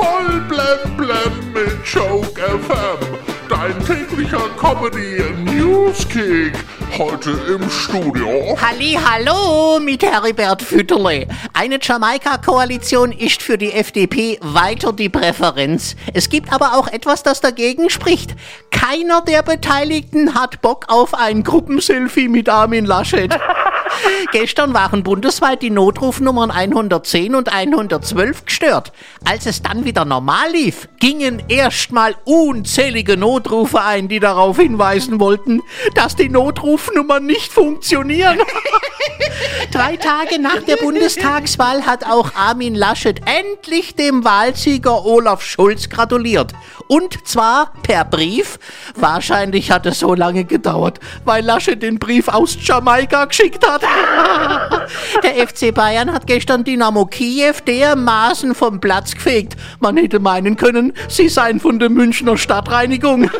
Voll blem blem mit Joke FM. Dein täglicher Comedy Newskick. Heute im Studio. Halli, hallo mit Heribert Fütterle. Eine Jamaika-Koalition ist für die FDP weiter die Präferenz. Es gibt aber auch etwas, das dagegen spricht. Keiner der Beteiligten hat Bock auf ein Gruppenselfie mit Armin Laschet. Gestern waren bundesweit die Notrufnummern 110 und 112 gestört. Als es dann wieder normal lief, gingen erstmal unzählige Notrufe ein, die darauf hinweisen wollten, dass die Notrufnummern nicht funktionieren. Drei Tage nach der Bundestagswahl hat auch Armin Laschet endlich dem Wahlsieger Olaf Schulz gratuliert. Und zwar per Brief. Wahrscheinlich hat es so lange gedauert, weil Laschet den Brief aus Jamaika geschickt hat. Der FC Bayern hat gestern Dynamo Kiew dermaßen vom Platz gefegt. Man hätte meinen können, sie seien von der Münchner Stadtreinigung.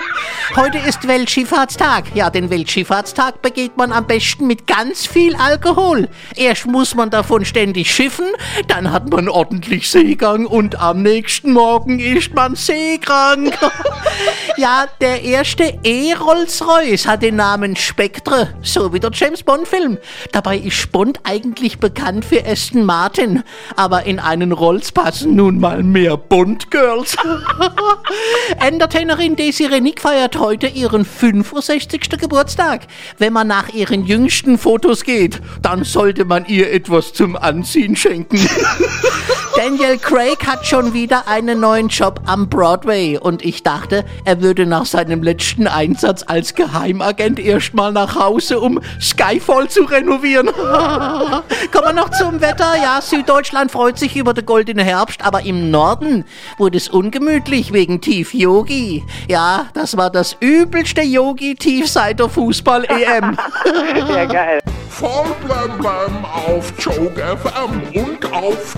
Heute ist Weltschifffahrtstag. Ja, den Weltschifffahrtstag begeht man am besten mit ganz viel Alkohol. Erst muss man davon ständig schiffen, dann hat man ordentlich Seegang und am nächsten Morgen ist man seekrank. Ja, der erste E-Rolls-Royce hat den Namen Spectre, so wie der James Bond-Film. Dabei ist Spond eigentlich bekannt für Aston Martin, aber in einen Rolls passen nun mal mehr Bond-Girls. Entertainerin Daisy Renick feiert heute ihren 65. Geburtstag. Wenn man nach ihren jüngsten Fotos geht, dann sollte man ihr etwas zum Anziehen schenken. Daniel Craig hat schon wieder einen neuen Job am Broadway und ich dachte, er würde nach seinem letzten Einsatz als Geheimagent erstmal nach Hause, um Skyfall zu renovieren. Kommen wir noch zum Wetter. Ja, Süddeutschland freut sich über den goldenen Herbst, aber im Norden wurde es ungemütlich wegen Tief Yogi. Ja, das war das übelste Yogi-Tief seit der Fußball-EM. Ja, geil. Voll blem blem auf Joke FM und auf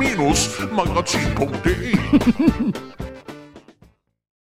minus magasin.de